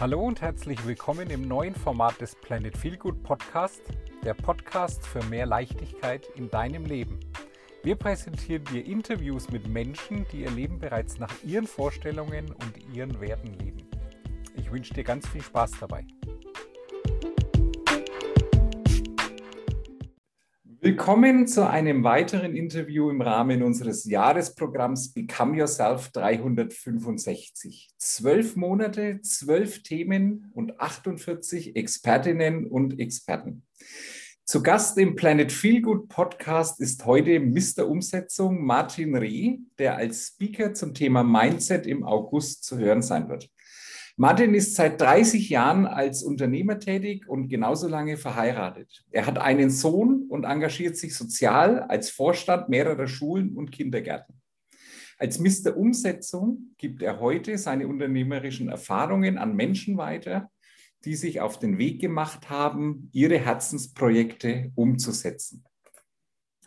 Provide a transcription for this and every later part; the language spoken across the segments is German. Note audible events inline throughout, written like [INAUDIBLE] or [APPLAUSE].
Hallo und herzlich willkommen im neuen Format des Planet Feelgood Podcast, der Podcast für mehr Leichtigkeit in deinem Leben. Wir präsentieren dir Interviews mit Menschen, die ihr Leben bereits nach ihren Vorstellungen und ihren Werten leben. Ich wünsche dir ganz viel Spaß dabei. Willkommen zu einem weiteren Interview im Rahmen unseres Jahresprogramms Become Yourself 365. Zwölf Monate, zwölf Themen und 48 Expertinnen und Experten. Zu Gast im Planet Feelgood Podcast ist heute Mr. Umsetzung Martin Reh, der als Speaker zum Thema Mindset im August zu hören sein wird. Martin ist seit 30 Jahren als Unternehmer tätig und genauso lange verheiratet. Er hat einen Sohn und engagiert sich sozial als Vorstand mehrerer Schulen und Kindergärten. Als Mr. Umsetzung gibt er heute seine unternehmerischen Erfahrungen an Menschen weiter, die sich auf den Weg gemacht haben, ihre Herzensprojekte umzusetzen.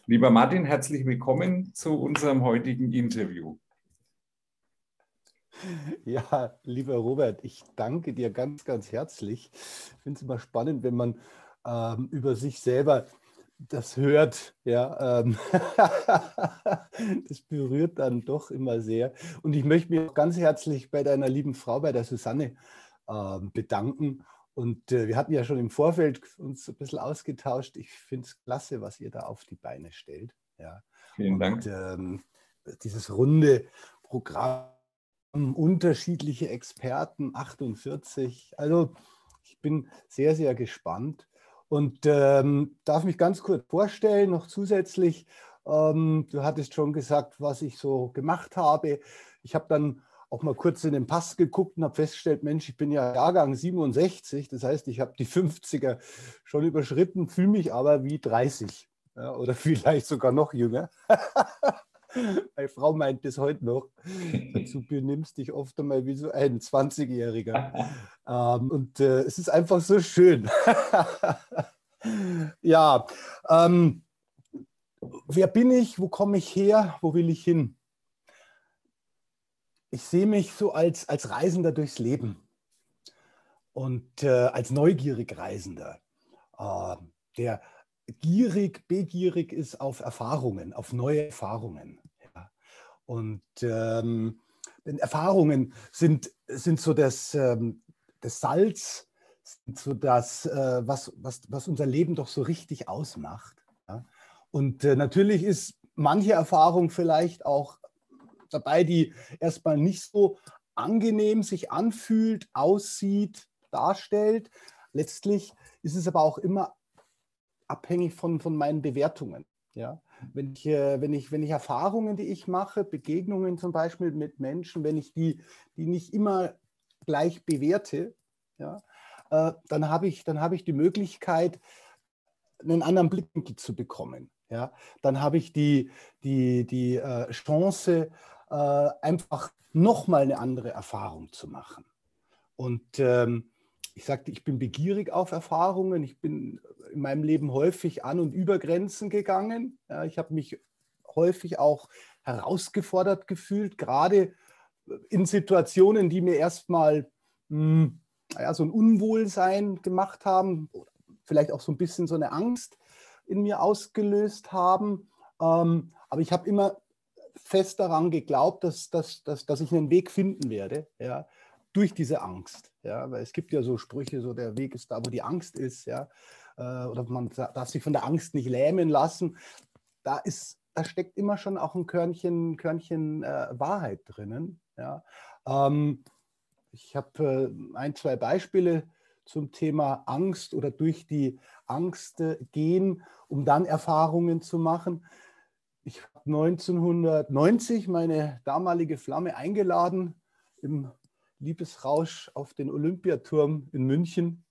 Lieber Martin, herzlich willkommen zu unserem heutigen Interview. Ja, lieber Robert, ich danke dir ganz, ganz herzlich. Ich finde es immer spannend, wenn man ähm, über sich selber das hört. Ja, ähm, [LAUGHS] das berührt dann doch immer sehr. Und ich möchte mich auch ganz herzlich bei deiner lieben Frau, bei der Susanne, ähm, bedanken. Und äh, wir hatten ja schon im Vorfeld uns ein bisschen ausgetauscht. Ich finde es klasse, was ihr da auf die Beine stellt. Ja. Vielen Dank. Und, ähm, dieses runde Programm unterschiedliche Experten, 48. Also ich bin sehr, sehr gespannt und ähm, darf mich ganz kurz vorstellen, noch zusätzlich. Ähm, du hattest schon gesagt, was ich so gemacht habe. Ich habe dann auch mal kurz in den Pass geguckt und habe festgestellt, Mensch, ich bin ja Jahrgang 67, das heißt, ich habe die 50er schon überschritten, fühle mich aber wie 30 ja, oder [LAUGHS] vielleicht sogar noch jünger. [LAUGHS] Meine Frau meint bis heute noch, du benimmst dich oft einmal wie so ein 20-Jähriger. [LAUGHS] ähm, und äh, es ist einfach so schön. [LAUGHS] ja, ähm, wer bin ich? Wo komme ich her? Wo will ich hin? Ich sehe mich so als, als Reisender durchs Leben und äh, als neugierig Reisender, äh, der gierig, begierig ist auf Erfahrungen, auf neue Erfahrungen. Und ähm, Erfahrungen sind, sind so das, ähm, das Salz, sind so das, äh, was, was, was unser Leben doch so richtig ausmacht. Ja. Und äh, natürlich ist manche Erfahrung vielleicht auch dabei, die erstmal nicht so angenehm sich anfühlt, aussieht, darstellt. Letztlich ist es aber auch immer abhängig von, von meinen Bewertungen. Ja? Wenn, ich, äh, wenn, ich, wenn ich Erfahrungen, die ich mache, Begegnungen zum Beispiel mit Menschen, wenn ich die, die nicht immer gleich bewerte, ja, äh, dann habe ich, hab ich die Möglichkeit, einen anderen Blickwinkel zu bekommen. Ja? Dann habe ich die, die, die äh, Chance, einfach nochmal eine andere Erfahrung zu machen. Und ähm, ich sagte, ich bin begierig auf Erfahrungen. Ich bin in meinem Leben häufig an und über Grenzen gegangen. Ja, ich habe mich häufig auch herausgefordert gefühlt, gerade in Situationen, die mir erstmal hm, ja, so ein Unwohlsein gemacht haben, vielleicht auch so ein bisschen so eine Angst in mir ausgelöst haben. Ähm, aber ich habe immer fest daran geglaubt, dass, dass, dass, dass ich einen Weg finden werde, ja, durch diese Angst. Ja, weil es gibt ja so Sprüche, so der Weg ist da, wo die Angst ist, ja. Äh, oder man darf sich von der Angst nicht lähmen lassen. Da ist, da steckt immer schon auch ein Körnchen, Körnchen äh, Wahrheit drinnen. Ja. Ähm, ich habe äh, ein, zwei Beispiele zum Thema Angst oder durch die Angst äh, gehen, um dann Erfahrungen zu machen. Ich habe 1990 meine damalige Flamme eingeladen im Liebesrausch auf den Olympiaturm in München,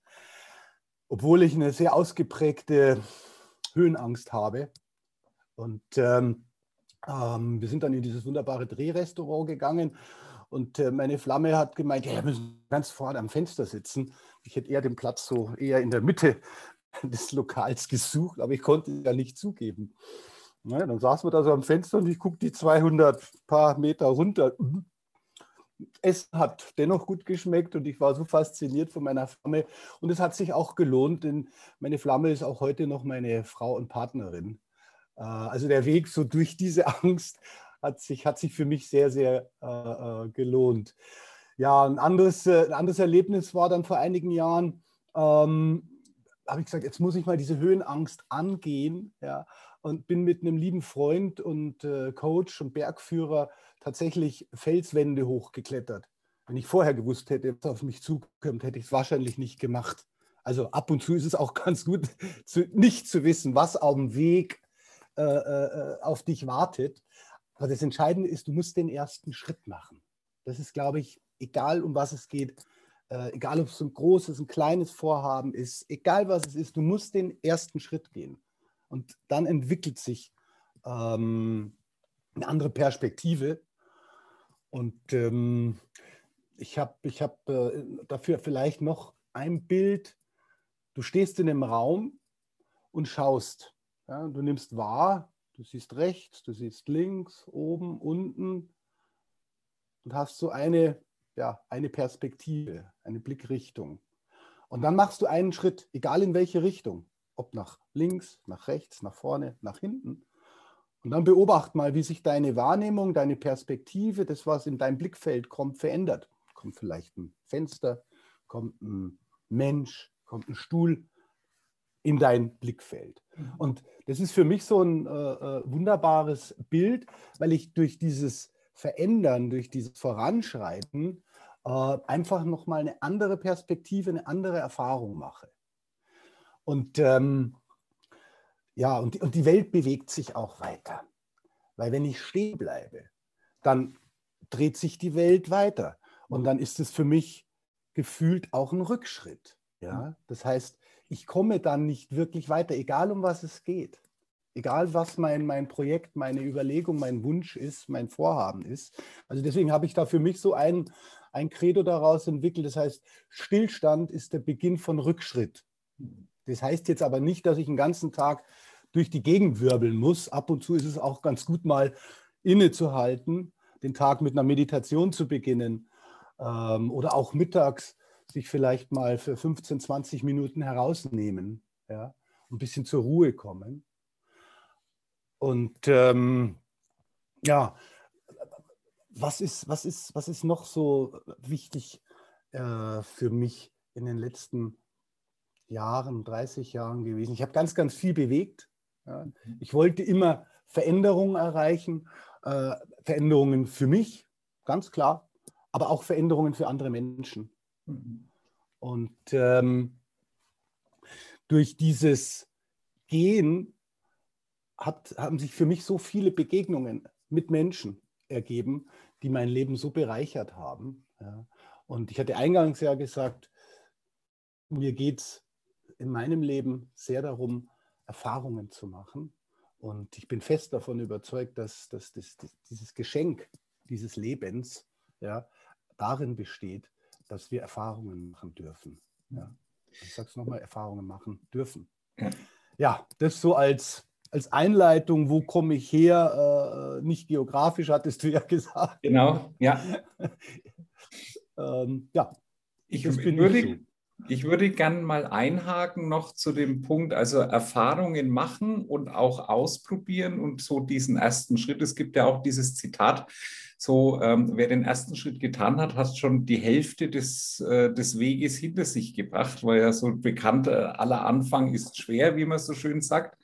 obwohl ich eine sehr ausgeprägte Höhenangst habe. Und ähm, ähm, wir sind dann in dieses wunderbare Drehrestaurant gegangen und äh, meine Flamme hat gemeint, ja, wir müssen ganz vorne am Fenster sitzen. Ich hätte eher den Platz so eher in der Mitte [LAUGHS] des Lokals gesucht, aber ich konnte ja nicht zugeben. Na, dann saßen wir da so am Fenster und ich gucke die 200 paar Meter runter es hat dennoch gut geschmeckt und ich war so fasziniert von meiner Flamme. Und es hat sich auch gelohnt, denn meine Flamme ist auch heute noch meine Frau und Partnerin. Äh, also der Weg so durch diese [LAUGHS] Angst hat sich, hat sich für mich sehr, sehr äh, äh gelohnt. Ja, ein anderes, ein anderes Erlebnis war dann vor einigen Jahren, ähm, habe ich gesagt, jetzt muss ich mal diese Höhenangst angehen. Ja, und bin mit einem lieben Freund und äh, Coach und Bergführer tatsächlich Felswände hochgeklettert. Wenn ich vorher gewusst hätte, was auf mich zukommt, hätte ich es wahrscheinlich nicht gemacht. Also ab und zu ist es auch [LAUGHS] ganz gut, zu, nicht zu wissen, was auf dem Weg äh, äh, auf dich wartet. Aber das Entscheidende ist, du musst den ersten Schritt machen. Das ist, glaube ich, egal um was es geht, äh, egal ob es ein großes, ein kleines Vorhaben ist, egal was es ist, du musst den ersten Schritt gehen. Und dann entwickelt sich ähm, eine andere Perspektive. Und ähm, ich habe ich hab, äh, dafür vielleicht noch ein Bild. Du stehst in einem Raum und schaust. Ja, du nimmst wahr, du siehst rechts, du siehst links, oben, unten und hast so eine, ja, eine Perspektive, eine Blickrichtung. Und dann machst du einen Schritt, egal in welche Richtung ob nach links, nach rechts, nach vorne, nach hinten. Und dann beobacht mal, wie sich deine Wahrnehmung, deine Perspektive, das, was in dein Blickfeld kommt, verändert. Kommt vielleicht ein Fenster, kommt ein Mensch, kommt ein Stuhl in dein Blickfeld. Mhm. Und das ist für mich so ein äh, äh, wunderbares Bild, weil ich durch dieses Verändern, durch dieses Voranschreiten äh, einfach nochmal eine andere Perspektive, eine andere Erfahrung mache. Und ähm, ja, und, und die Welt bewegt sich auch weiter. Weil wenn ich stehen bleibe, dann dreht sich die Welt weiter. Und dann ist es für mich gefühlt auch ein Rückschritt. Ja? Das heißt, ich komme dann nicht wirklich weiter, egal um was es geht. Egal was mein, mein Projekt, meine Überlegung, mein Wunsch ist, mein Vorhaben ist. Also deswegen habe ich da für mich so ein, ein Credo daraus entwickelt. Das heißt, Stillstand ist der Beginn von Rückschritt. Das heißt jetzt aber nicht, dass ich den ganzen Tag durch die Gegend wirbeln muss. Ab und zu ist es auch ganz gut, mal innezuhalten, den Tag mit einer Meditation zu beginnen ähm, oder auch mittags sich vielleicht mal für 15, 20 Minuten herausnehmen, ja, ein bisschen zur Ruhe kommen. Und ähm, ja, was ist, was, ist, was ist noch so wichtig äh, für mich in den letzten Jahren? Jahren, 30 Jahren gewesen. Ich habe ganz, ganz viel bewegt. Ja. Mhm. Ich wollte immer Veränderungen erreichen, äh, Veränderungen für mich, ganz klar, aber auch Veränderungen für andere Menschen. Mhm. Und ähm, durch dieses Gehen hat, haben sich für mich so viele Begegnungen mit Menschen ergeben, die mein Leben so bereichert haben. Ja. Und ich hatte eingangs ja gesagt, mir geht es in meinem Leben sehr darum, Erfahrungen zu machen. Und ich bin fest davon überzeugt, dass, dass, dass, dass dieses Geschenk dieses Lebens ja, darin besteht, dass wir Erfahrungen machen dürfen. Ja. Ich sage es nochmal, Erfahrungen machen dürfen. Ja, das so als, als Einleitung, wo komme ich her? Äh, nicht geografisch, hattest du ja gesagt. Genau, ja. [LAUGHS] ähm, ja, ich würde, ich so. Ich würde gerne mal einhaken noch zu dem Punkt, also Erfahrungen machen und auch ausprobieren und so diesen ersten Schritt. Es gibt ja auch dieses Zitat, so ähm, wer den ersten Schritt getan hat, hat schon die Hälfte des, äh, des Weges hinter sich gebracht, weil ja so bekannt, äh, aller Anfang ist schwer, wie man so schön sagt.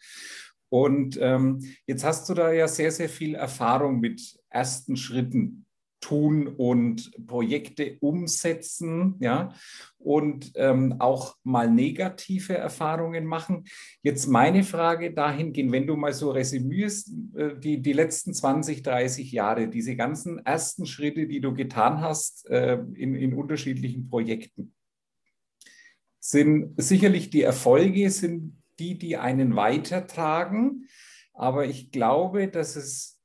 Und ähm, jetzt hast du da ja sehr, sehr viel Erfahrung mit ersten Schritten tun und Projekte umsetzen, ja, und ähm, auch mal negative Erfahrungen machen. Jetzt meine Frage dahingehend, wenn du mal so resümierst, äh, die, die letzten 20, 30 Jahre, diese ganzen ersten Schritte, die du getan hast äh, in, in unterschiedlichen Projekten, sind sicherlich die Erfolge, sind die, die einen weitertragen. Aber ich glaube, dass es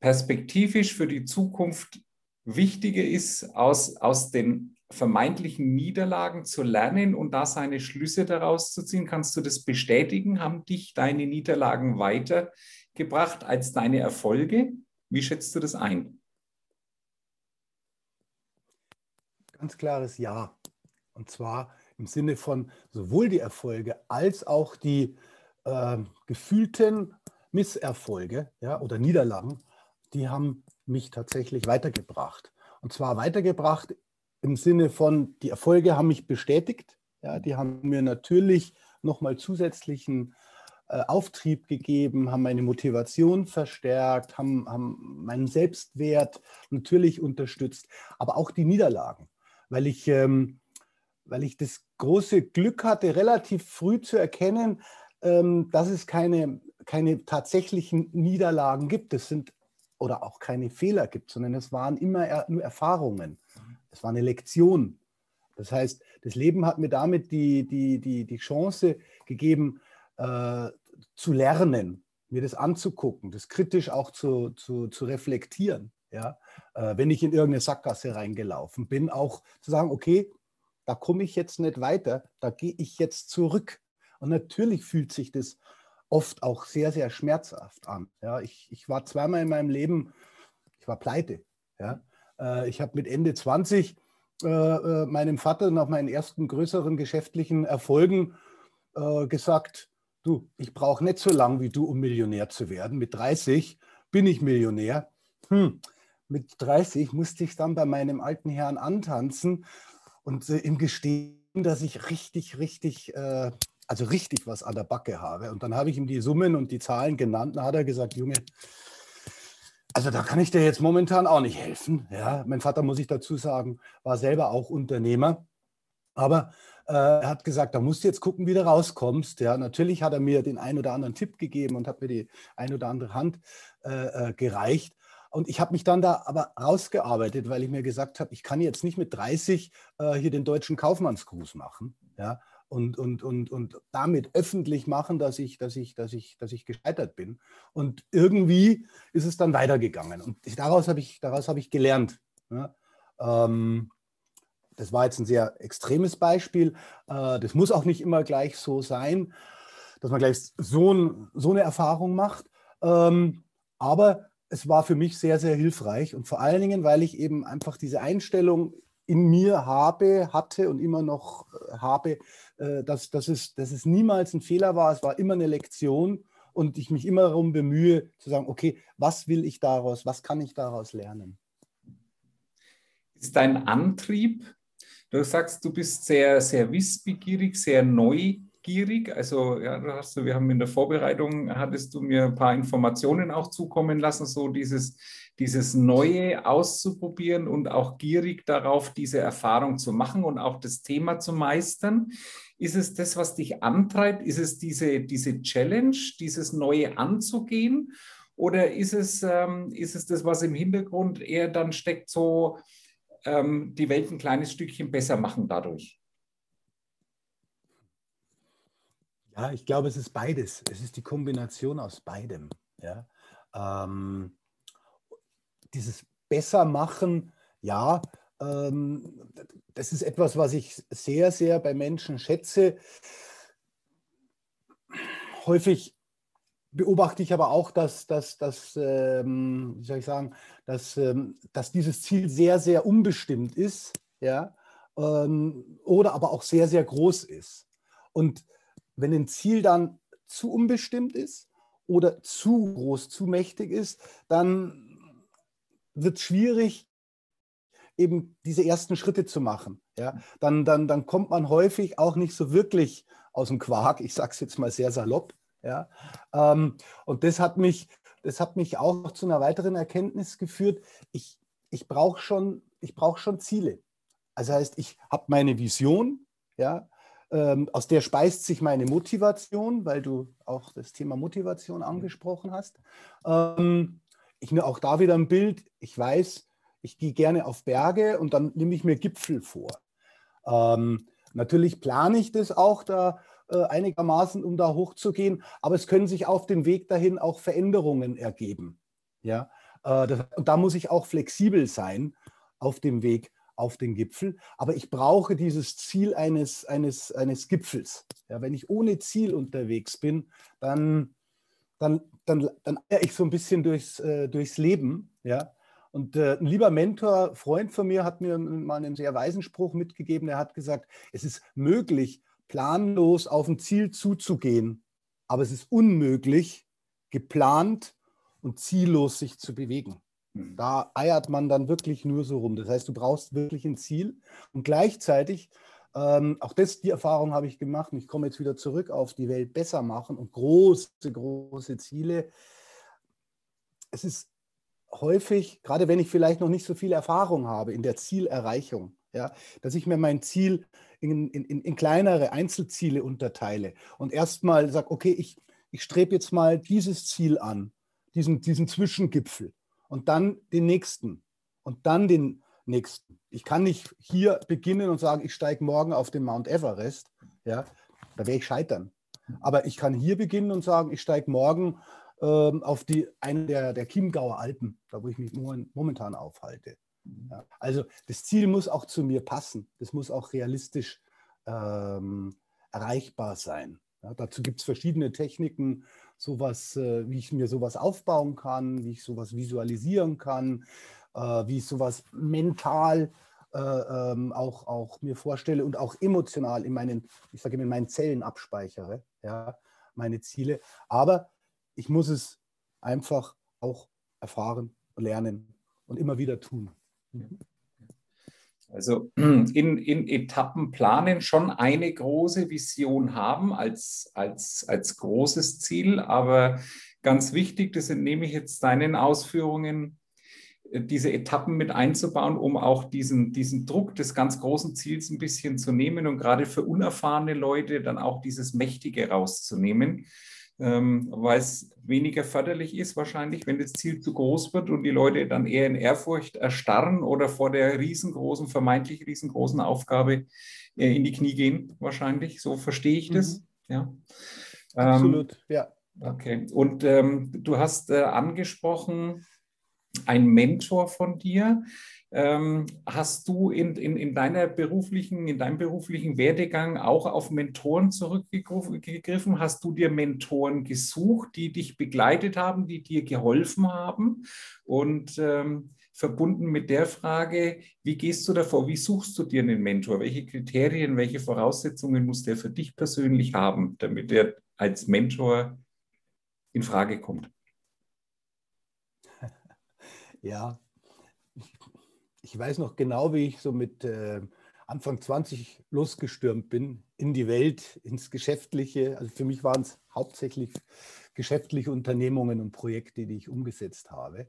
perspektivisch für die Zukunft wichtiger ist, aus, aus den vermeintlichen Niederlagen zu lernen und da seine Schlüsse daraus zu ziehen. Kannst du das bestätigen? Haben dich deine Niederlagen weitergebracht als deine Erfolge? Wie schätzt du das ein? Ganz klares Ja. Und zwar im Sinne von sowohl die Erfolge als auch die äh, gefühlten Misserfolge ja, oder Niederlagen, die haben mich tatsächlich weitergebracht. Und zwar weitergebracht im Sinne von, die Erfolge haben mich bestätigt. Ja, die haben mir natürlich nochmal zusätzlichen äh, Auftrieb gegeben, haben meine Motivation verstärkt, haben, haben meinen Selbstwert natürlich unterstützt, aber auch die Niederlagen, weil ich, ähm, weil ich das große Glück hatte, relativ früh zu erkennen, ähm, dass es keine, keine tatsächlichen Niederlagen gibt. Es sind oder auch keine Fehler gibt, sondern es waren immer nur Erfahrungen. Es war eine Lektion. Das heißt, das Leben hat mir damit die, die, die, die Chance gegeben, äh, zu lernen, mir das anzugucken, das kritisch auch zu, zu, zu reflektieren. Ja? Äh, wenn ich in irgendeine Sackgasse reingelaufen bin, auch zu sagen, okay, da komme ich jetzt nicht weiter, da gehe ich jetzt zurück. Und natürlich fühlt sich das oft auch sehr, sehr schmerzhaft an. Ja, ich, ich war zweimal in meinem Leben, ich war pleite. Ja. Äh, ich habe mit Ende 20 äh, äh, meinem Vater nach meinen ersten größeren geschäftlichen Erfolgen äh, gesagt, du, ich brauche nicht so lange wie du, um Millionär zu werden. Mit 30 bin ich Millionär. Hm. Mit 30 musste ich dann bei meinem alten Herrn antanzen und äh, ihm gestehen, dass ich richtig, richtig äh, also richtig was an der Backe habe. Und dann habe ich ihm die Summen und die Zahlen genannt. Dann hat er gesagt, Junge, also da kann ich dir jetzt momentan auch nicht helfen. Ja, mein Vater, muss ich dazu sagen, war selber auch Unternehmer. Aber äh, er hat gesagt, da musst du jetzt gucken, wie du rauskommst. Ja, natürlich hat er mir den einen oder anderen Tipp gegeben und hat mir die ein oder andere Hand äh, äh gereicht. Und ich habe mich dann da aber rausgearbeitet, weil ich mir gesagt habe, ich kann jetzt nicht mit 30 äh, hier den deutschen Kaufmannsgruß machen. Ja, und, und, und, und damit öffentlich machen, dass ich, dass, ich, dass, ich, dass ich gescheitert bin. Und irgendwie ist es dann weitergegangen. Und daraus habe ich, hab ich gelernt. Ja. Ähm, das war jetzt ein sehr extremes Beispiel. Äh, das muss auch nicht immer gleich so sein, dass man gleich so, ein, so eine Erfahrung macht. Ähm, aber es war für mich sehr, sehr hilfreich und vor allen Dingen, weil ich eben einfach diese Einstellung in mir habe, hatte und immer noch äh, habe, äh, dass, dass, es, dass es niemals ein Fehler war, es war immer eine Lektion und ich mich immer darum bemühe zu sagen, okay, was will ich daraus, was kann ich daraus lernen? Ist dein Antrieb, du sagst, du bist sehr, sehr wissbegierig, sehr neugierig, also ja, hast wir haben in der Vorbereitung, hattest du mir ein paar Informationen auch zukommen lassen, so dieses dieses Neue auszuprobieren und auch gierig darauf, diese Erfahrung zu machen und auch das Thema zu meistern. Ist es das, was dich antreibt? Ist es diese, diese Challenge, dieses Neue anzugehen? Oder ist es, ähm, ist es das, was im Hintergrund eher dann steckt, so ähm, die Welt ein kleines Stückchen besser machen dadurch? Ja, ich glaube, es ist beides. Es ist die Kombination aus beidem. Ja. Ähm, dieses Bessermachen, ja, ähm, das ist etwas, was ich sehr, sehr bei Menschen schätze. Häufig beobachte ich aber auch, dass, dass, dass ähm, wie soll ich sagen, dass, ähm, dass dieses Ziel sehr, sehr unbestimmt ist, ja, ähm, oder aber auch sehr, sehr groß ist. Und wenn ein Ziel dann zu unbestimmt ist oder zu groß, zu mächtig ist, dann wird es schwierig, eben diese ersten Schritte zu machen. Ja? Dann, dann, dann kommt man häufig auch nicht so wirklich aus dem Quark, ich sage es jetzt mal sehr salopp. Ja? Ähm, und das hat, mich, das hat mich auch zu einer weiteren Erkenntnis geführt. Ich, ich brauche schon, brauch schon Ziele. Also heißt, ich habe meine Vision, ja, ähm, aus der speist sich meine Motivation, weil du auch das Thema Motivation angesprochen hast. Ähm, ich nehme auch da wieder ein Bild. Ich weiß, ich gehe gerne auf Berge und dann nehme ich mir Gipfel vor. Ähm, natürlich plane ich das auch da äh, einigermaßen, um da hochzugehen, aber es können sich auf dem Weg dahin auch Veränderungen ergeben. Ja? Äh, das, und da muss ich auch flexibel sein auf dem Weg auf den Gipfel. Aber ich brauche dieses Ziel eines, eines, eines Gipfels. Ja, wenn ich ohne Ziel unterwegs bin, dann, dann dann, dann eier ich so ein bisschen durchs, äh, durchs Leben, ja. Und äh, ein lieber Mentor, Freund von mir, hat mir mal einen sehr weisen Spruch mitgegeben. Er hat gesagt, es ist möglich, planlos auf ein Ziel zuzugehen, aber es ist unmöglich, geplant und ziellos sich zu bewegen. Mhm. Da eiert man dann wirklich nur so rum. Das heißt, du brauchst wirklich ein Ziel und gleichzeitig, ähm, auch das, die Erfahrung habe ich gemacht und ich komme jetzt wieder zurück auf die Welt besser machen und große, große Ziele. Es ist häufig, gerade wenn ich vielleicht noch nicht so viel Erfahrung habe in der Zielerreichung, ja, dass ich mir mein Ziel in, in, in kleinere Einzelziele unterteile und erstmal sage, okay, ich, ich strebe jetzt mal dieses Ziel an, diesen, diesen Zwischengipfel und dann den nächsten und dann den nächsten. Ich kann nicht hier beginnen und sagen, ich steige morgen auf den Mount Everest. Ja, da werde ich scheitern. Aber ich kann hier beginnen und sagen, ich steige morgen ähm, auf die, eine der, der Chiemgauer Alpen, da wo ich mich momentan aufhalte. Ja, also das Ziel muss auch zu mir passen. Das muss auch realistisch ähm, erreichbar sein. Ja, dazu gibt es verschiedene Techniken, sowas, äh, wie ich mir sowas aufbauen kann, wie ich sowas visualisieren kann, wie ich sowas mental äh, ähm, auch, auch mir vorstelle und auch emotional in meinen, ich sage in meinen Zellen abspeichere, ja, meine Ziele. Aber ich muss es einfach auch erfahren, lernen und immer wieder tun. Also [CLEARS THROAT] in, in Etappen planen, schon eine große Vision haben als, als, als großes Ziel, aber ganz wichtig, das entnehme ich jetzt deinen Ausführungen, äh, diese Etappen mit einzubauen, um auch diesen, diesen Druck des ganz großen Ziels ein bisschen zu nehmen und gerade für unerfahrene Leute dann auch dieses Mächtige rauszunehmen ähm, weil es weniger förderlich ist wahrscheinlich, wenn das Ziel zu groß wird und die Leute dann eher in Ehrfurcht erstarren oder vor der riesengroßen, vermeintlich riesengroßen Aufgabe äh, in die Knie gehen wahrscheinlich. So verstehe ich das. Mhm. Ja. Absolut, ähm, ja. Okay. Und ähm, du hast äh, angesprochen, ein Mentor von dir. Ähm, hast du in, in, in, deiner beruflichen, in deinem beruflichen Werdegang auch auf Mentoren zurückgegriffen? Hast du dir Mentoren gesucht, die dich begleitet haben, die dir geholfen haben? Und ähm, verbunden mit der Frage, wie gehst du davor? Wie suchst du dir einen Mentor? Welche Kriterien, welche Voraussetzungen muss der für dich persönlich haben, damit er als Mentor in Frage kommt? Ja, ich weiß noch genau, wie ich so mit äh, Anfang 20 losgestürmt bin in die Welt, ins Geschäftliche. Also für mich waren es hauptsächlich geschäftliche Unternehmungen und Projekte, die ich umgesetzt habe.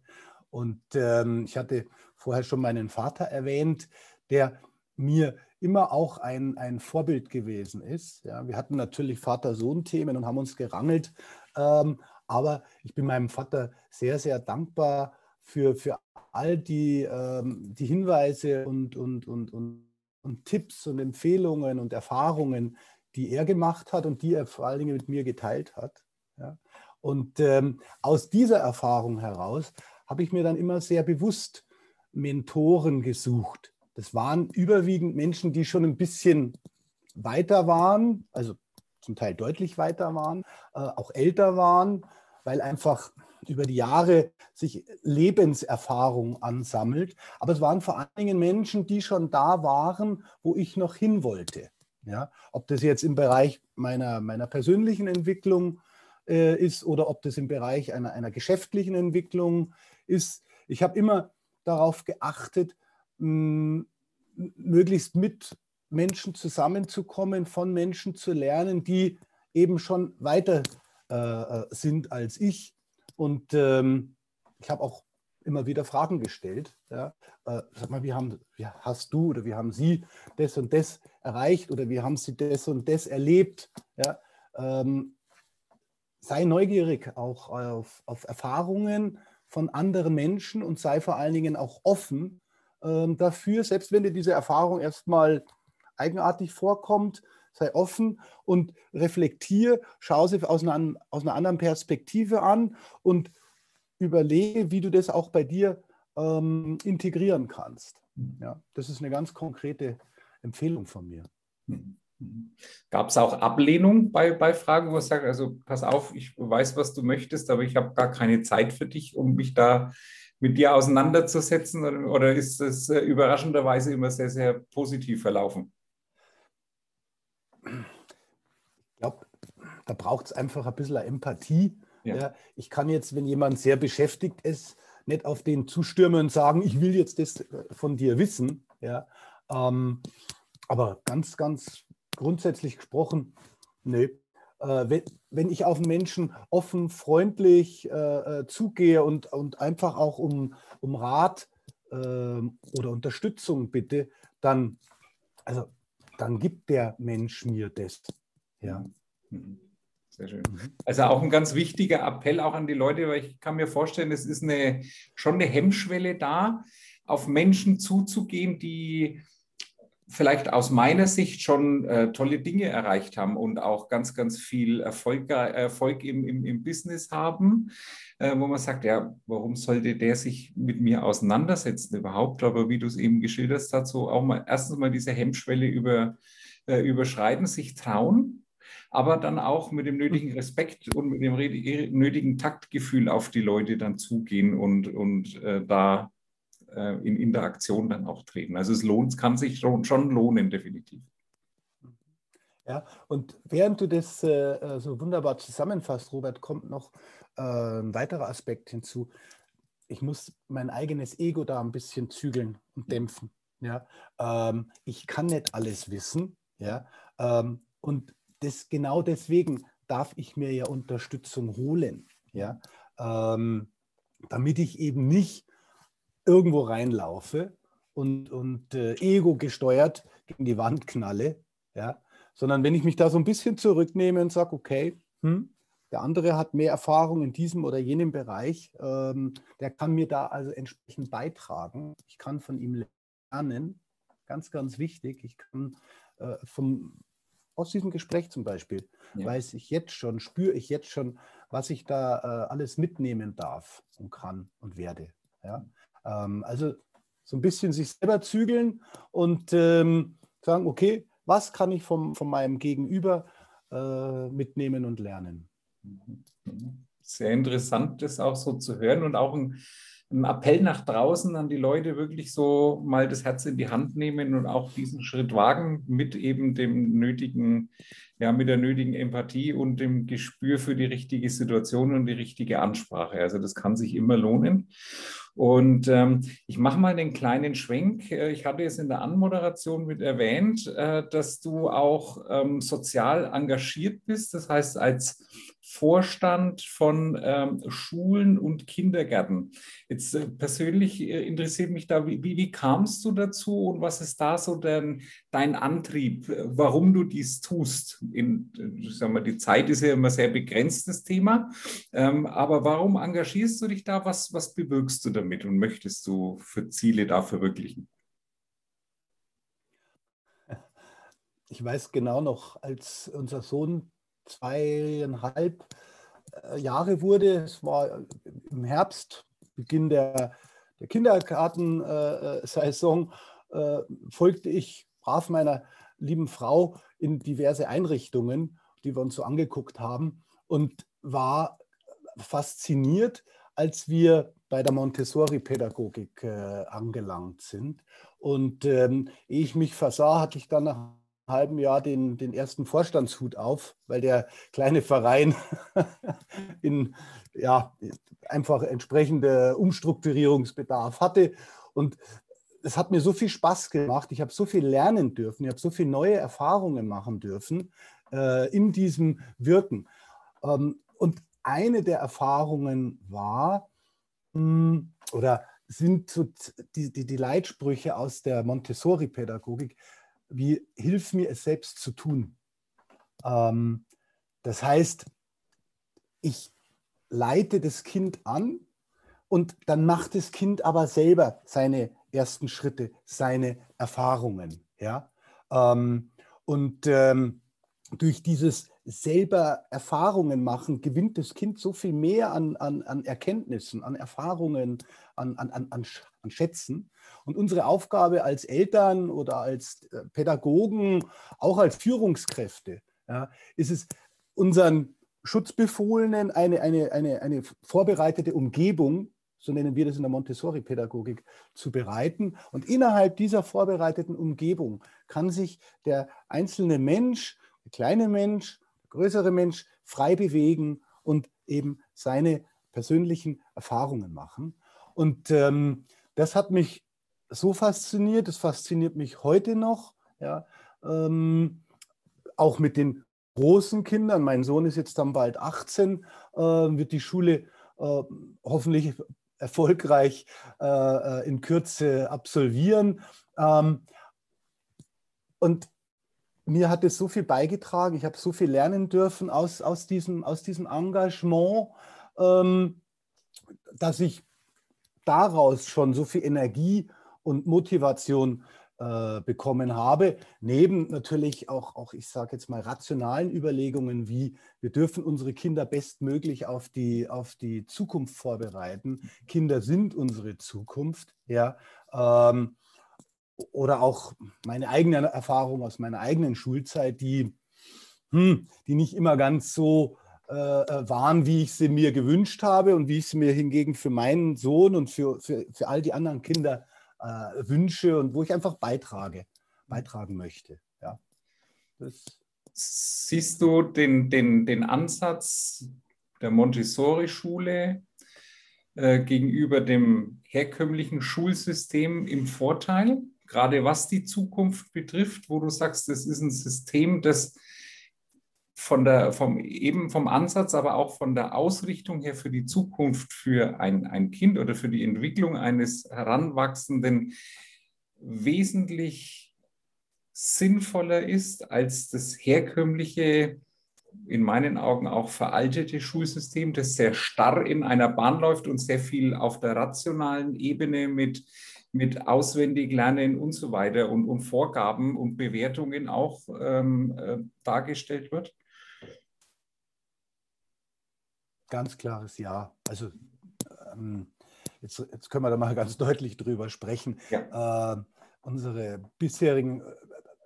Und ähm, ich hatte vorher schon meinen Vater erwähnt, der mir immer auch ein, ein Vorbild gewesen ist. Ja, wir hatten natürlich Vater-Sohn-Themen und haben uns gerangelt. Ähm, aber ich bin meinem Vater sehr, sehr dankbar für, für all die, ähm, die Hinweise und, und, und, und, und Tipps und Empfehlungen und Erfahrungen, die er gemacht hat und die er vor allen Dingen mit mir geteilt hat. Ja. Und ähm, aus dieser Erfahrung heraus habe ich mir dann immer sehr bewusst Mentoren gesucht. Das waren überwiegend Menschen, die schon ein bisschen weiter waren, also zum Teil deutlich weiter waren, äh, auch älter waren, weil einfach über die Jahre sich Lebenserfahrung ansammelt. Aber es waren vor allen Dingen Menschen, die schon da waren, wo ich noch hin wollte. Ja, ob das jetzt im Bereich meiner, meiner persönlichen Entwicklung äh, ist oder ob das im Bereich einer, einer geschäftlichen Entwicklung ist. Ich habe immer darauf geachtet, mh, möglichst mit Menschen zusammenzukommen, von Menschen zu lernen, die eben schon weiter äh, äh sind als ich und ähm, ich habe auch immer wieder Fragen gestellt. Ja. Äh, sag mal, wie, haben, wie hast du oder wie haben Sie das und das erreicht oder wie haben Sie das und das erlebt? Ja. Ähm, sei neugierig auch auf, auf, Erfahrungen von anderen Menschen und sei vor allen Dingen auch offen ähm, dafür, selbst wenn dir diese Erfahrung erstmal eigenartig vorkommt, sei offen und reflektiere, schau sie aus einer, aus einer anderen Perspektive an und überlege, wie du das auch bei dir ähm, integrieren kannst. Mhm. Ja, das ist eine ganz konkrete Empfehlung von mir. Mhm. Gab es auch Ablehnung bei, bei Fragen, wo du sagst, also pass auf, ich weiß, was du möchtest, aber ich habe gar keine Zeit für dich, um mich da mit dir auseinanderzusetzen oder ist das äh, überraschenderweise immer sehr, sehr positiv verlaufen? Ich glaube, da braucht es einfach ein bisschen Empathie. Ja. Ja, ich kann jetzt, wenn jemand sehr beschäftigt ist, nicht auf den zustürmen und sagen, ich will jetzt das äh, von dir wissen. Ja, ähm, aber ganz, ganz grundsätzlich gesprochen, nee. Äh, wenn, wenn, ich auf einen Menschen offen, freundlich äh, äh zugehe und, und einfach auch um, um Rat äh, oder Unterstützung bitte, dann, also, dann gibt der Mensch mir das. Ja. Mhm. Sehr schön. Mhm. Also auch ein ganz wichtiger Appell auch an die Leute, weil ich kann mir vorstellen, es ist eine, schon eine Hemmschwelle da, auf Menschen zuzugehen, die vielleicht aus meiner Sicht schon äh, tolle Dinge erreicht haben und auch ganz, ganz viel Erfolg, Erfolg im, im, im Business haben, äh, wo man sagt, ja, warum sollte der sich mit mir auseinandersetzen überhaupt? Aber wie du es eben geschildert hast, dazu auch mal erstens mal diese Hemmschwelle über, äh, überschreiten, sich trauen aber dann auch mit dem nötigen Respekt und mit dem nötigen Taktgefühl auf die Leute dann zugehen und, und äh, da äh, in Interaktion dann auch treten. Also es lohnt, kann sich schon lohnen, definitiv. Ja, und während du das äh, äh, so wunderbar zusammenfasst, Robert, kommt noch äh, ein weiterer Aspekt hinzu. Ich muss mein eigenes Ego da ein bisschen zügeln und dämpfen. Ja, ähm, ich kann nicht alles wissen. Ja, ähm, und das, genau deswegen darf ich mir ja Unterstützung holen, ja, ähm, damit ich eben nicht irgendwo reinlaufe und, und äh, ego gesteuert gegen die Wand knalle, ja, sondern wenn ich mich da so ein bisschen zurücknehme und sage, okay, hm, der andere hat mehr Erfahrung in diesem oder jenem Bereich, ähm, der kann mir da also entsprechend beitragen. Ich kann von ihm lernen, ganz, ganz wichtig. Ich kann äh, vom, aus diesem Gespräch zum Beispiel, ja. weiß ich jetzt schon, spüre ich jetzt schon, was ich da äh, alles mitnehmen darf und kann und werde. Ja? Ähm, also so ein bisschen sich selber zügeln und ähm, sagen, okay, was kann ich vom, von meinem Gegenüber äh, mitnehmen und lernen. Sehr interessant, das auch so zu hören und auch ein ein Appell nach draußen an die Leute, wirklich so mal das Herz in die Hand nehmen und auch diesen Schritt wagen mit eben dem nötigen, ja, mit der nötigen Empathie und dem Gespür für die richtige Situation und die richtige Ansprache. Also das kann sich immer lohnen. Und ähm, ich mache mal einen kleinen Schwenk. Äh, ich hatte es in der Anmoderation mit erwähnt, äh, dass du auch ähm, sozial engagiert bist. Das heißt, als Vorstand von ähm, Schulen und Kindergärten. Jetzt äh, persönlich äh, interessiert mich da, wie, wie, kamst du dazu und was ist da so dein, dein Antrieb, warum du dies tust? In, äh, sagen wir, die Zeit ist ja immer sehr begrenztes Thema, ähm, aber warum engagierst du dich da? Was, was bewirkst du damit und möchtest du für Ziele da verwirklichen? Ich weiß genau noch, als unser Sohn zweieinhalb äh, Jahre wurde. Es war im Herbst, Beginn der, der Kindergartensaison, äh, äh, folgte ich brav meiner lieben Frau in diverse Einrichtungen, die wir uns so angeguckt haben und war fasziniert, als wir bei der Montessori-Pädagogik äh, angelangt sind. Und ähm, ehe ich mich versah, hatte ich dann nach halben Jahr den, den ersten Vorstandshut auf, weil der kleine Verein [LAUGHS] in, ja, einfach entsprechende Umstrukturierungsbedarf hatte. Und es hat mir so viel Spaß gemacht. Ich habe so viel lernen dürfen. Ich habe so viele neue Erfahrungen machen dürfen äh, in diesem Wirken. Ähm, und eine der Erfahrungen war, mh, hm, oder sind so die, die, die Leitsprüche aus der Montessori-Pädagogik, wie hilf mir es selbst zu tun. Ähm, das heißt, ich leite das Kind an und dann macht das Kind aber selber seine ersten Schritte, seine Erfahrungen. Ja? Ähm, und ähm, durch dieses selber Erfahrungen machen, gewinnt das Kind so viel mehr an, an, an Erkenntnissen, an Erfahrungen, an, an, an, an Schätzen. Und unsere Aufgabe als Eltern oder als äh, Pädagogen, auch als Führungskräfte, ja, ist es, unseren Schutzbefohlenen eine, eine, eine, eine vorbereitete Umgebung so nennen wir das in der Montessori-Pädagogik, zu bereiten. Und innerhalb dieser vorbereiteten Umgebung kann sich der einzelne Mensch, der kleine Mensch, größere Mensch frei bewegen und eben seine persönlichen Erfahrungen machen. Und ähm, das hat mich so fasziniert, das fasziniert mich heute noch. Ja, ähm, auch mit den großen Kindern. Mein Sohn ist jetzt dann bald 18, äh, wird die Schule äh, hoffentlich erfolgreich äh, äh, in Kürze absolvieren. Ähm, und mir hat es so viel beigetragen, ich habe so viel lernen dürfen aus, aus, diesem, aus diesem Engagement, ähm, dass ich daraus schon so viel Energie und Motivation äh, bekommen habe, neben natürlich auch, auch ich sage jetzt mal, rationalen Überlegungen wie, wir dürfen unsere Kinder bestmöglich auf die, auf die Zukunft vorbereiten. Kinder sind unsere Zukunft, ja. Ähm, oder auch meine eigene Erfahrung aus meiner eigenen Schulzeit, die, hm, die nicht immer ganz so äh, äh, waren, wie ich sie mir gewünscht habe und wie ich sie mir hingegen für meinen Sohn und für, für, für all die anderen Kinder äh, wünsche und wo ich einfach beitrage, beitragen möchte. Ja. Das Siehst du den, den, den Ansatz der Montessori-Schule äh, gegenüber dem herkömmlichen Schulsystem im Vorteil, gerade was die Zukunft betrifft, wo du sagst, das ist ein System, das von der, vom, eben vom Ansatz, aber auch von der Ausrichtung her für die Zukunft für ein, ein Kind oder für die Entwicklung eines Heranwachsenden wesentlich sinnvoller ist als das herkömmliche, in meinen Augen auch veraltete Schulsystem, das sehr starr in einer Bahn läuft und sehr viel auf der rationalen Ebene mit, mit auswendig lernen und so weiter und, und Vorgaben und Bewertungen auch ähm, äh, dargestellt wird? Ganz klares Ja. Also ähm, jetzt, jetzt können wir da mal ganz deutlich drüber sprechen. Ja. Äh, unsere bisherigen äh,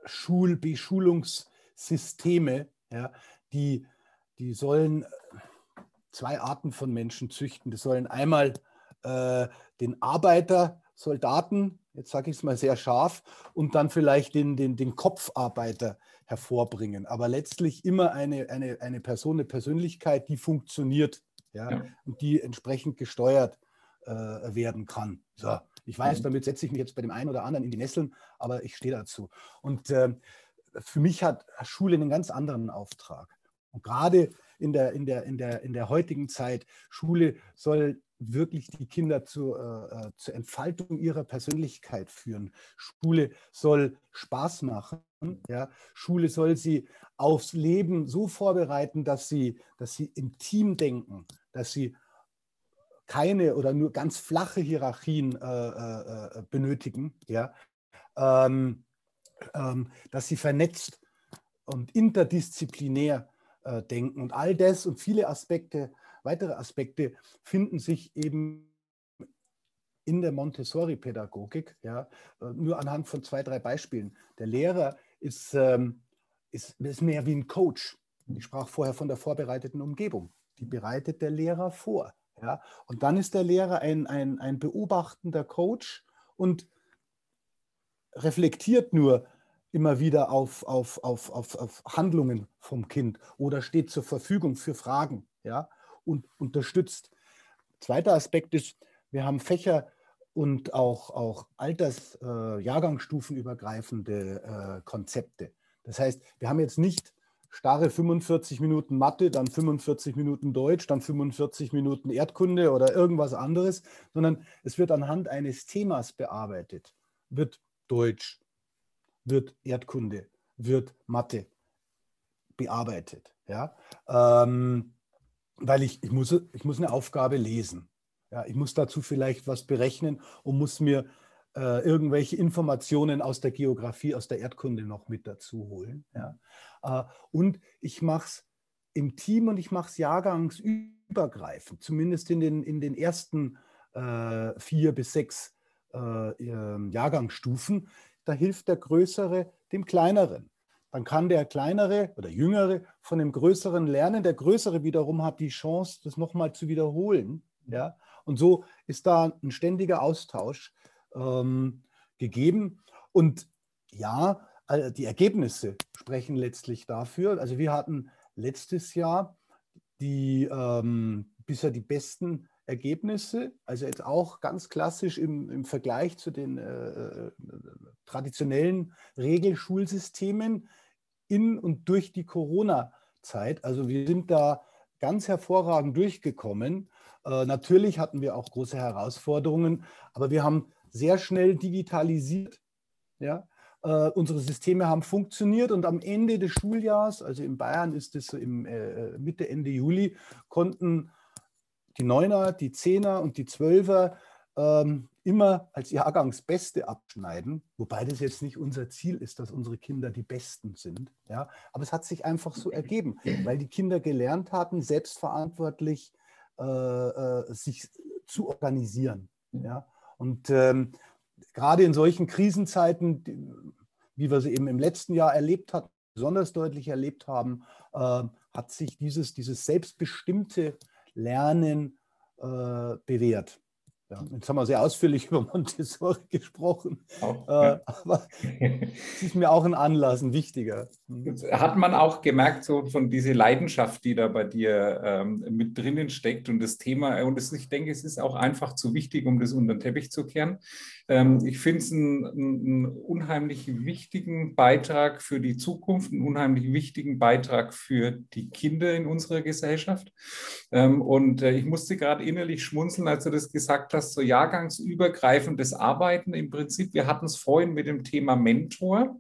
Schul Beschulungssysteme, ja, die, die sollen äh, zwei Arten von Menschen züchten. Die sollen einmal äh, den Arbeiter, Soldaten, jetzt sage ich es mal sehr scharf, und dann vielleicht den, den, den Kopfarbeiter hervorbringen. Aber letztlich immer eine, eine, eine Person, eine Persönlichkeit, die funktioniert ja, ja. und die entsprechend gesteuert äh, werden kann. So, ich weiß, mhm. damit setze ich mich jetzt bei dem einen oder anderen in die Nesseln, aber ich stehe dazu. Und äh, für mich hat Schule einen ganz anderen Auftrag. Und gerade in der, in, der, in, der, in der heutigen Zeit, Schule soll wirklich die Kinder zu, äh, äh, zur Entfaltung ihrer Persönlichkeit führen. Schule soll Spaß machen. Ja? Schule soll sie aufs Leben so vorbereiten, dass sie, dass sie im Team denken, dass sie keine oder nur ganz flache Hierarchien äh, äh, äh benötigen, ja? Ähm, ähm, dass sie vernetzt und interdisziplinär äh, denken. Und all das und viele Aspekte Weitere Aspekte finden sich eben in der Montessori-Pädagogik, ja, äh, nur anhand von zwei, drei Beispielen. Der Lehrer ist, ähm, ist, ist mehr wie ein Coach. Ich sprach vorher von der vorbereiteten Umgebung. Die bereitet der Lehrer vor. Ja? Und dann ist der Lehrer ein, ein, ein beobachtender Coach und reflektiert nur immer wieder auf, auf, auf, auf, auf Handlungen vom Kind oder steht zur Verfügung für Fragen. Ja? und unterstützt. Zweiter Aspekt ist, wir haben Fächer und auch, auch Alters-, äh, Jahrgangsstufenübergreifende äh, Konzepte. Das heißt, wir haben jetzt nicht starre 45 Minuten Mathe, dann 45 Minuten Deutsch, dann 45 Minuten Erdkunde oder irgendwas anderes, sondern es wird anhand eines Themas bearbeitet. Wird Deutsch, wird Erdkunde, wird Mathe bearbeitet. Ja? Ähm, weil ich, ich, muss, ich muss eine Aufgabe lesen. Ja, ich muss dazu vielleicht was berechnen und muss mir äh, irgendwelche Informationen aus der Geografie, aus der Erdkunde noch mit dazu holen. Ja. Äh, und ich mache es im Team und ich mache es jahrgangsübergreifend, zumindest in den, in den ersten äh, vier bis sechs äh, Jahrgangsstufen. Da hilft der Größere dem Kleineren dann kann der Kleinere oder Jüngere von dem Größeren lernen. Der Größere wiederum hat die Chance, das nochmal zu wiederholen. Ja? Und so ist da ein ständiger Austausch ähm, gegeben. Und ja, die Ergebnisse sprechen letztlich dafür. Also wir hatten letztes Jahr die ähm, bisher die besten Ergebnisse, also jetzt auch ganz klassisch im, im Vergleich zu den äh, äh traditionellen Regelschulsystemen in und durch die Corona-Zeit. Also wir sind da ganz hervorragend durchgekommen. Äh, natürlich hatten wir auch große Herausforderungen, aber wir haben sehr schnell digitalisiert. Ja? Äh, unsere Systeme haben funktioniert und am Ende des Schuljahres, also in Bayern ist es im äh, Mitte, Ende Juli, konnten die Neuner, die Zehner und die Zwölfer ähm, immer als Jahrgangsbeste abschneiden, wobei das jetzt nicht unser Ziel ist, dass unsere Kinder die Besten sind. Ja? Aber es hat sich einfach so ergeben, weil die Kinder gelernt hatten, selbstverantwortlich äh, äh, sich zu organisieren. Ja? Und ähm, gerade in solchen Krisenzeiten, die, wie wir sie eben im letzten Jahr erlebt hatten, besonders deutlich erlebt haben, äh, hat sich dieses, dieses selbstbestimmte Lernen äh, bewährt. Ja, jetzt haben wir sehr ausführlich [LAUGHS] über Montessori gesprochen, auch, äh, ja. aber [LAUGHS] es ist mir auch ein Anlass, ein wichtiger. Mhm. Hat man auch gemerkt, so von dieser Leidenschaft, die da bei dir ähm, mit drinnen steckt und das Thema, und das, ich denke, es ist auch einfach zu wichtig, um das unter den Teppich zu kehren. Ähm, ich finde es einen, einen, unheimlich wichtigen Beitrag für die Zukunft, einen unheimlich wichtigen Beitrag für die Kinder in unserer Gesellschaft. Ähm, und äh, ich musste gerade innerlich schmunzeln, als du das gesagt hast, so jahrgangsübergreifendes Arbeiten. Im Prinzip, wir hatten es vorhin mit dem Thema Mentor.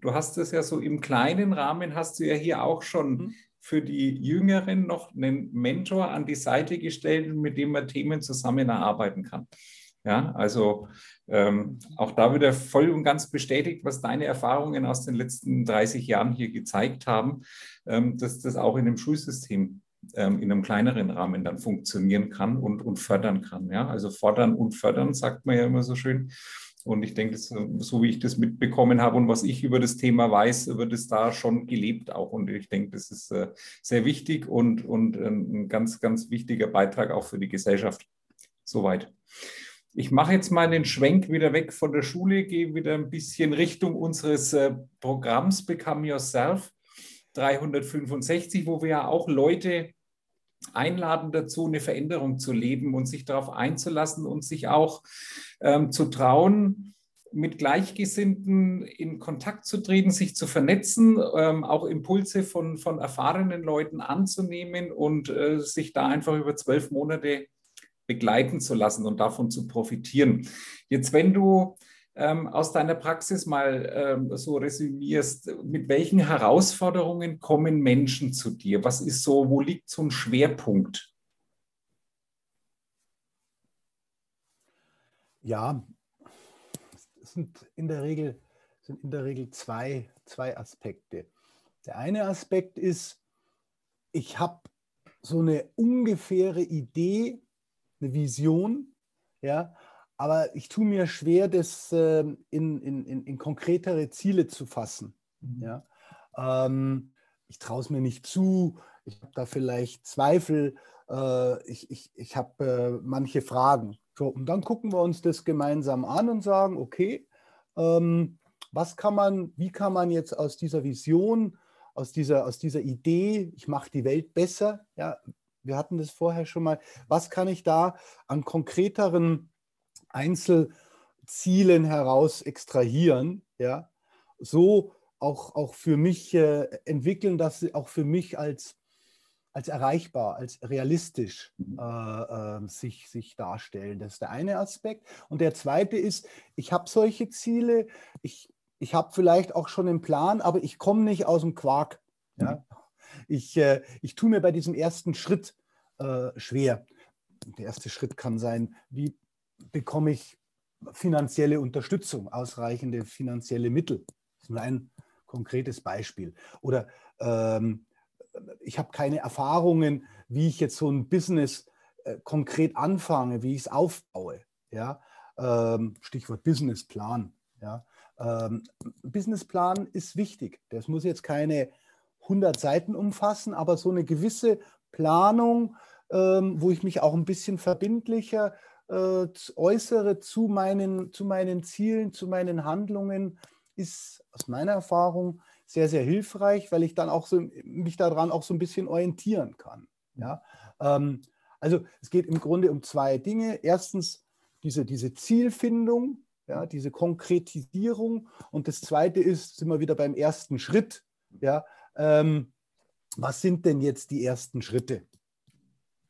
Du hast es ja so im kleinen Rahmen, hast du ja hier auch schon mhm. für die Jüngeren noch einen Mentor an die Seite gestellt, mit dem man Themen zusammen erarbeiten kann. Ja, also ähm, auch da wieder voll und ganz bestätigt, was deine Erfahrungen aus den letzten 30 Jahren hier gezeigt haben, ähm, dass das auch in dem Schulsystem ähm, in einem kleineren Rahmen dann funktionieren kann und, und fördern kann. Ja? Also fordern und fördern, sagt man ja immer so schön. Und ich denke, so wie ich das mitbekommen habe und was ich über das Thema weiß, wird es da schon gelebt auch. Und ich denke, das ist äh, sehr wichtig und, und ein ganz, ganz wichtiger Beitrag auch für die Gesellschaft. Soweit. Ich mache jetzt mal den Schwenk wieder weg von der Schule, gehe wieder ein bisschen Richtung unseres äh, Programms Become Yourself 365, wo wir ja auch Leute einladen dazu, eine Veränderung zu leben und sich darauf einzulassen und sich auch ähm, zu trauen, mit Gleichgesinnten in Kontakt zu treten, sich zu vernetzen, ähm, auch Impulse von, von erfahrenen Leuten anzunehmen und äh, sich da einfach über zwölf Monate begleiten zu lassen und davon zu profitieren. Jetzt, wenn du ähm, aus deiner Praxis mal ähm, so resümierst, mit welchen Herausforderungen kommen Menschen zu dir? Was ist so, wo liegt so ein Schwerpunkt? Ja, es sind in der Regel, sind in der Regel zwei, zwei Aspekte. Der eine Aspekt ist, ich habe so eine ungefähre Idee, eine Vision, ja, aber ich tue mir schwer, das äh, in, in, in, in, konkretere Ziele zu fassen. Mhm. Ja. Ähm, ich traue es mir nicht zu, ich habe da vielleicht Zweifel, äh, ich, ich, ich habe äh, manche Fragen. So, und dann gucken wir uns das gemeinsam an und sagen, okay, ähm, was kann man, wie kann man jetzt aus dieser Vision, aus dieser, aus dieser Idee, ich mache die Welt besser, ja, wir hatten das vorher schon mal. Was kann ich da an konkreteren Einzelzielen heraus extrahieren? Ja, so auch, auch für mich äh, entwickeln, dass sie auch für mich als, als erreichbar, als realistisch mhm. äh, äh, sich, sich darstellen. Das ist der eine Aspekt. Und der zweite ist, ich habe solche Ziele, ich, ich habe vielleicht auch schon einen Plan, aber ich komme nicht aus dem Quark. Ja? Ich, äh, ich tue mir bei diesem ersten Schritt äh, schwer. Der erste Schritt kann sein, wie bekomme ich finanzielle Unterstützung, ausreichende finanzielle Mittel. Das ist nur ein konkretes Beispiel. Oder ähm, ich habe keine Erfahrungen, wie ich jetzt so ein Business äh, konkret anfange, wie ich es aufbaue. Ja? Ähm, Stichwort Businessplan. Ja? Ähm, Businessplan ist wichtig. Das muss jetzt keine 100 Seiten umfassen, aber so eine gewisse Planung, ähm, wo ich mich auch ein bisschen verbindlicher äh, äußere zu meinen, zu meinen Zielen, zu meinen Handlungen, ist aus meiner Erfahrung sehr, sehr hilfreich, weil ich dann auch so, mich daran auch so ein bisschen orientieren kann. Ja? Ähm, also es geht im Grunde um zwei Dinge. Erstens diese, diese Zielfindung, ja, diese Konkretisierung. Und das zweite ist, sind wir wieder beim ersten Schritt. Ja, ähm, was sind denn jetzt die ersten Schritte?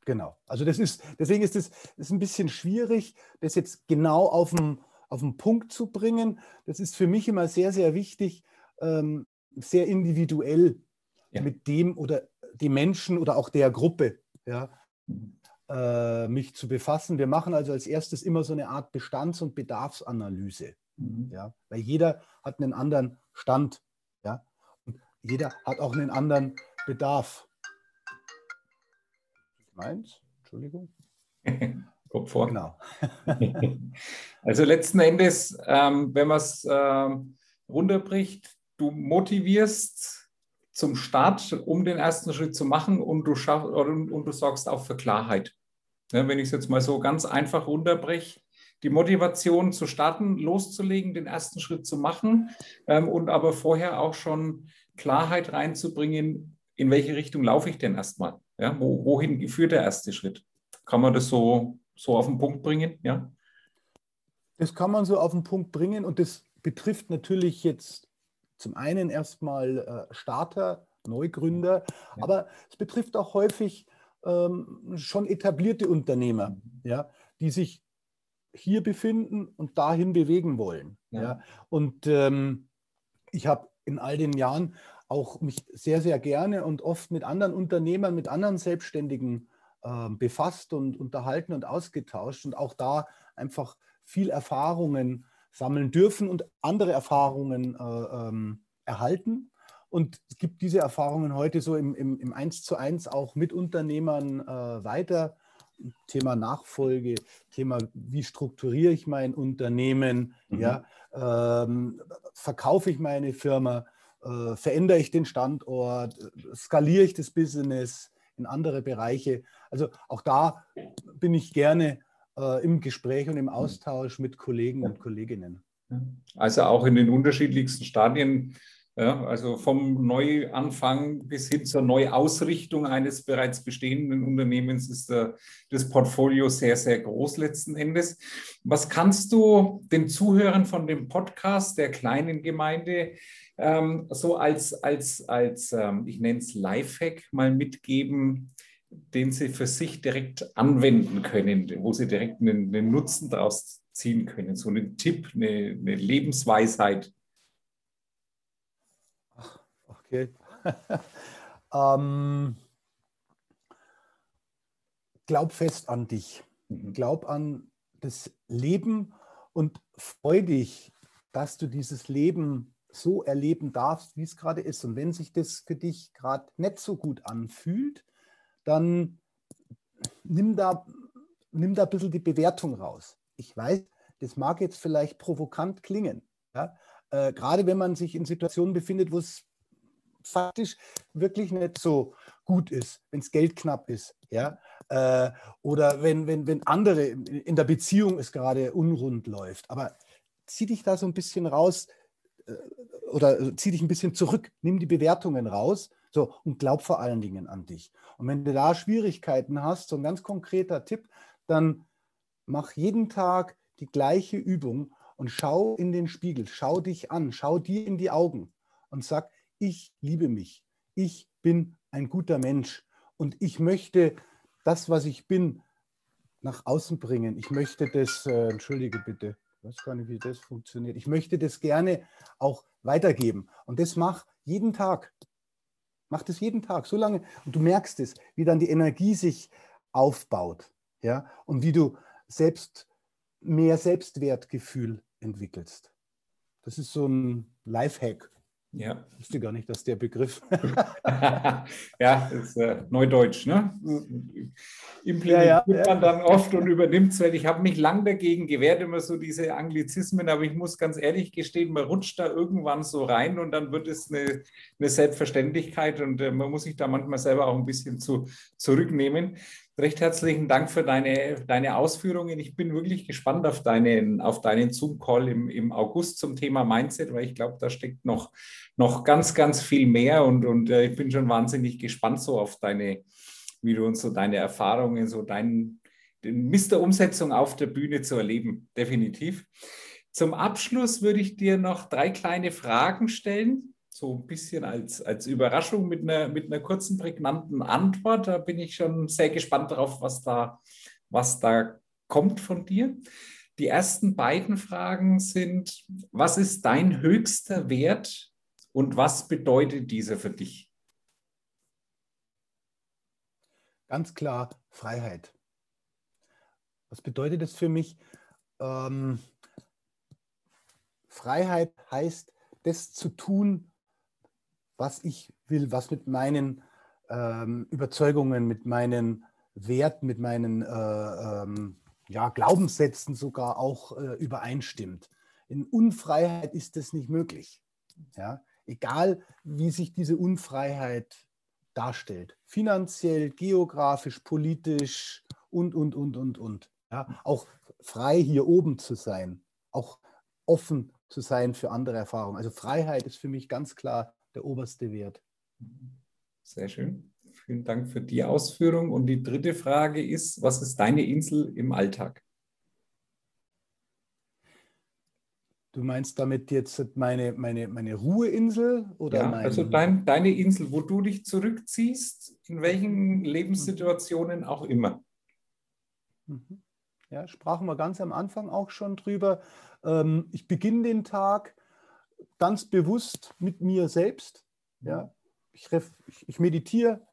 Genau. Also das ist, deswegen ist es ist ein bisschen schwierig, das jetzt genau auf den, auf den Punkt zu bringen. Das ist für mich immer sehr, sehr wichtig, ähm, sehr individuell ja. mit dem oder dem Menschen oder auch der Gruppe ja, äh, mich zu befassen. Wir machen also als erstes immer so eine Art Bestands- und Bedarfsanalyse. Mhm. Ja, weil jeder hat einen anderen Stand. Jeder hat auch einen anderen Bedarf. Meins, Entschuldigung. [LAUGHS] Kommt vor. Genau. [LAUGHS] also letzten Endes, ähm, wenn man es äh, runterbricht, du motivierst zum Start, um den ersten Schritt zu machen und du, schaff, und, und du sorgst auch für Klarheit. Ja, wenn ich es jetzt mal so ganz einfach runterbreche, die Motivation zu starten, loszulegen, den ersten Schritt zu machen ähm, und aber vorher auch schon Klarheit reinzubringen, in welche Richtung laufe ich denn erstmal? Ja, wo, wohin führt der erste Schritt? Kann man das so, so auf den Punkt bringen? Ja? Das kann man so auf den Punkt bringen und das betrifft natürlich jetzt zum einen erstmal äh, Starter, Neugründer, ja. aber es betrifft auch häufig ähm, schon etablierte Unternehmer, mhm. ja, die sich hier befinden und dahin bewegen wollen. Ja. ja. Und ähm, ich habe in all den Jahren auch mich sehr, sehr gerne und oft mit anderen Unternehmern, mit anderen Selbstständigen äh, befasst und unterhalten und ausgetauscht und auch da einfach viel Erfahrungen sammeln dürfen und andere Erfahrungen äh, ähm, erhalten. Und es gibt diese Erfahrungen heute so im, im, im 1 zu 1 auch mit Unternehmern äh, weiter. Thema Nachfolge, Thema, wie strukturiere ich mein Unternehmen, mhm. ja, ähm, verkaufe ich meine Firma, äh, verändere ich den Standort, skaliere ich das Business in andere Bereiche. Also auch da bin ich gerne äh, im Gespräch und im Austausch mit Kollegen und Kolleginnen. Also auch in den unterschiedlichsten Stadien ja, also vom Neuanfang bis hin zur Neuausrichtung eines bereits bestehenden Unternehmens ist der, das Portfolio sehr, sehr groß letzten Endes. Was kannst du den Zuhörern von dem Podcast der kleinen Gemeinde ähm, so als, als, als ähm, ich nenne es Lifehack mal mitgeben, den sie für sich direkt anwenden können, wo sie direkt einen, einen Nutzen daraus ziehen können, so einen Tipp, eine, eine Lebensweisheit? Okay. [LAUGHS] ähm, glaub fest an dich. Mhm. Glaub an das Leben und freu dich, dass du dieses Leben so erleben darfst, wie es gerade ist. Und wenn sich das für dich gerade nicht so gut anfühlt, dann nimm da, nimm da ein bisschen die Bewertung raus. Ich weiß, das mag jetzt vielleicht provokant klingen. Ja? Äh, gerade wenn man sich in Situationen befindet, wo es faktisch wirklich nicht so gut ist, wenn es Geld knapp ist, ja, äh, oder wenn, wenn, wenn andere in der Beziehung es gerade unrund läuft. Aber zieh dich da so ein bisschen raus äh, oder zieh dich ein bisschen zurück, nimm die Bewertungen raus so, und glaub vor allen Dingen an dich. Und wenn du da Schwierigkeiten hast, so ein ganz konkreter Tipp, dann mach jeden Tag die gleiche Übung und schau in den Spiegel, schau dich an, schau dir in die Augen und sag, ich liebe mich, ich bin ein guter Mensch und ich möchte das, was ich bin, nach außen bringen. Ich möchte das, äh, entschuldige bitte, ich weiß gar nicht, wie das funktioniert. Ich möchte das gerne auch weitergeben. Und das mach jeden Tag. Mach das jeden Tag, so lange. Und du merkst es, wie dann die Energie sich aufbaut. Ja? Und wie du selbst mehr Selbstwertgefühl entwickelst. Das ist so ein Lifehack. Ja. Ich wusste gar nicht, dass der Begriff. [LAUGHS] [LAUGHS] ja, das ist äh, Neudeutsch, ne? Implementiert ja, ja, man dann oft und übernimmt es, weil ich habe mich lang dagegen gewehrt, immer so diese Anglizismen, aber ich muss ganz ehrlich gestehen, man rutscht da irgendwann so rein und dann wird es eine, eine Selbstverständlichkeit und äh, man muss sich da manchmal selber auch ein bisschen zu, zurücknehmen. Recht herzlichen Dank für deine, deine Ausführungen. Ich bin wirklich gespannt auf deinen, auf deinen Zoom-Call im, im August zum Thema Mindset, weil ich glaube, da steckt noch, noch ganz, ganz viel mehr und, und äh, ich bin schon wahnsinnig gespannt so auf deine, wie du uns so deine Erfahrungen, so deinen den Mist Umsetzung auf der Bühne zu erleben, definitiv. Zum Abschluss würde ich dir noch drei kleine Fragen stellen, so ein bisschen als, als Überraschung mit einer, mit einer kurzen, prägnanten Antwort. Da bin ich schon sehr gespannt darauf, was da, was da kommt von dir. Die ersten beiden Fragen sind, was ist dein höchster Wert und was bedeutet dieser für dich? Ganz klar Freiheit. Was bedeutet das für mich? Ähm, Freiheit heißt, das zu tun, was ich will, was mit meinen ähm, Überzeugungen, mit meinen Werten, mit meinen äh, ähm, ja, Glaubenssätzen sogar auch äh, übereinstimmt. In Unfreiheit ist das nicht möglich. Ja? Egal, wie sich diese Unfreiheit darstellt. Finanziell, geografisch, politisch und, und, und, und, und. Ja, auch frei hier oben zu sein, auch offen zu sein für andere Erfahrungen. Also Freiheit ist für mich ganz klar der oberste Wert. Sehr schön. Vielen Dank für die Ausführung. Und die dritte Frage ist, was ist deine Insel im Alltag? Du meinst damit jetzt meine, meine, meine Ruheinsel? Oder ja, mein... also dein, deine Insel, wo du dich zurückziehst, in welchen Lebenssituationen auch immer. Mhm. Ja, sprachen wir ganz am Anfang auch schon drüber. Ähm, ich beginne den Tag ganz bewusst mit mir selbst. Ja. Ich, ich meditiere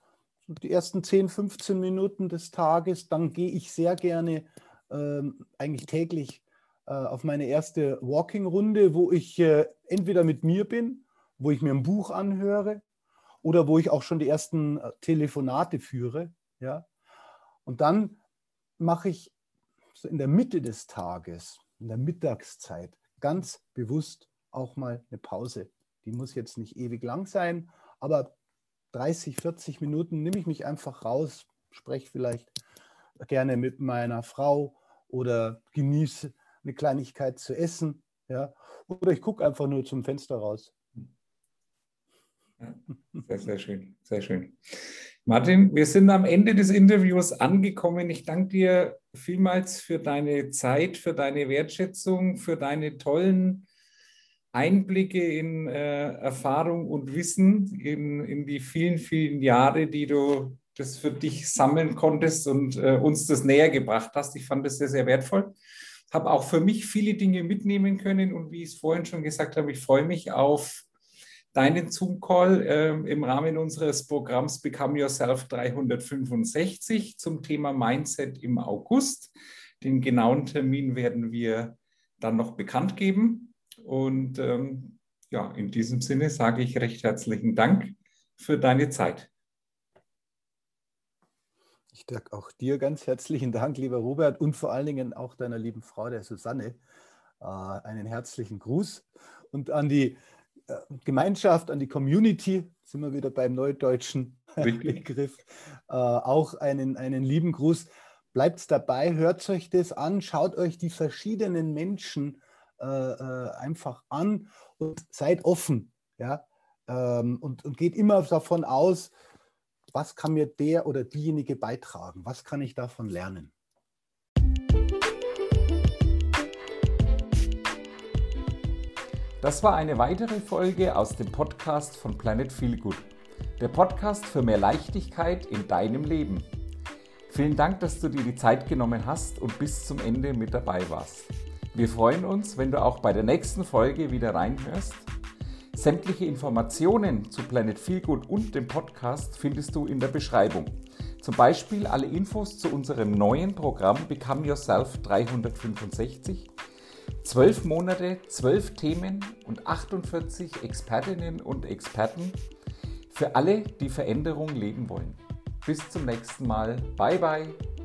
die ersten 10, 15 Minuten des Tages, dann gehe ich sehr gerne ähm, eigentlich täglich äh, auf meine erste Walking-Runde, wo ich äh, entweder mit mir bin, wo ich mir ein Buch anhöre oder wo ich auch schon die ersten äh, Telefonate führe. Ja. Und dann mache ich so in der Mitte des Tages, in der Mittagszeit, ganz bewusst auch mal eine Pause. Die muss jetzt nicht ewig lang sein, aber 30, 40 Minuten nehme ich mich einfach raus, spreche vielleicht gerne mit meiner Frau oder genieße eine Kleinigkeit zu essen. Ja? Oder ich gucke einfach nur zum Fenster raus. Sehr, sehr schön, sehr schön. Martin, wir sind am Ende des Interviews angekommen. Ich danke dir vielmals für deine Zeit, für deine Wertschätzung, für deine tollen Einblicke in äh, Erfahrung und Wissen in, in die vielen, vielen Jahre, die du das für dich sammeln konntest und äh, uns das näher gebracht hast. Ich fand das sehr, sehr wertvoll. Habe auch für mich viele Dinge mitnehmen können und wie ich es vorhin schon gesagt habe, ich freue mich auf deinen Zoom-Call äh, im Rahmen unseres Programms Become Yourself 365 zum Thema Mindset im August. Den genauen Termin werden wir dann noch bekannt geben. Und ähm, ja, in diesem Sinne sage ich recht herzlichen Dank für deine Zeit. Ich danke auch dir ganz herzlichen Dank, lieber Robert, und vor allen Dingen auch deiner lieben Frau, der Susanne, äh, einen herzlichen Gruß und an die äh, Gemeinschaft, an die Community, sind wir wieder beim neudeutschen [LAUGHS] Begriff, äh, auch einen, einen lieben Gruß. Bleibt dabei, hört euch das an, schaut euch die verschiedenen Menschen äh, äh, einfach an und seid offen. Ja? Ähm, und, und geht immer davon aus, was kann mir der oder diejenige beitragen? Was kann ich davon lernen? Das war eine weitere Folge aus dem Podcast von Planet Feel Good. Der Podcast für mehr Leichtigkeit in deinem Leben. Vielen Dank, dass du dir die Zeit genommen hast und bis zum Ende mit dabei warst. Wir freuen uns, wenn du auch bei der nächsten Folge wieder reinhörst. Sämtliche Informationen zu Planet Feel Good und dem Podcast findest du in der Beschreibung. Zum Beispiel alle Infos zu unserem neuen Programm Become Yourself 365 Zwölf Monate, zwölf Themen und 48 Expertinnen und Experten für alle, die Veränderung leben wollen. Bis zum nächsten Mal. Bye bye.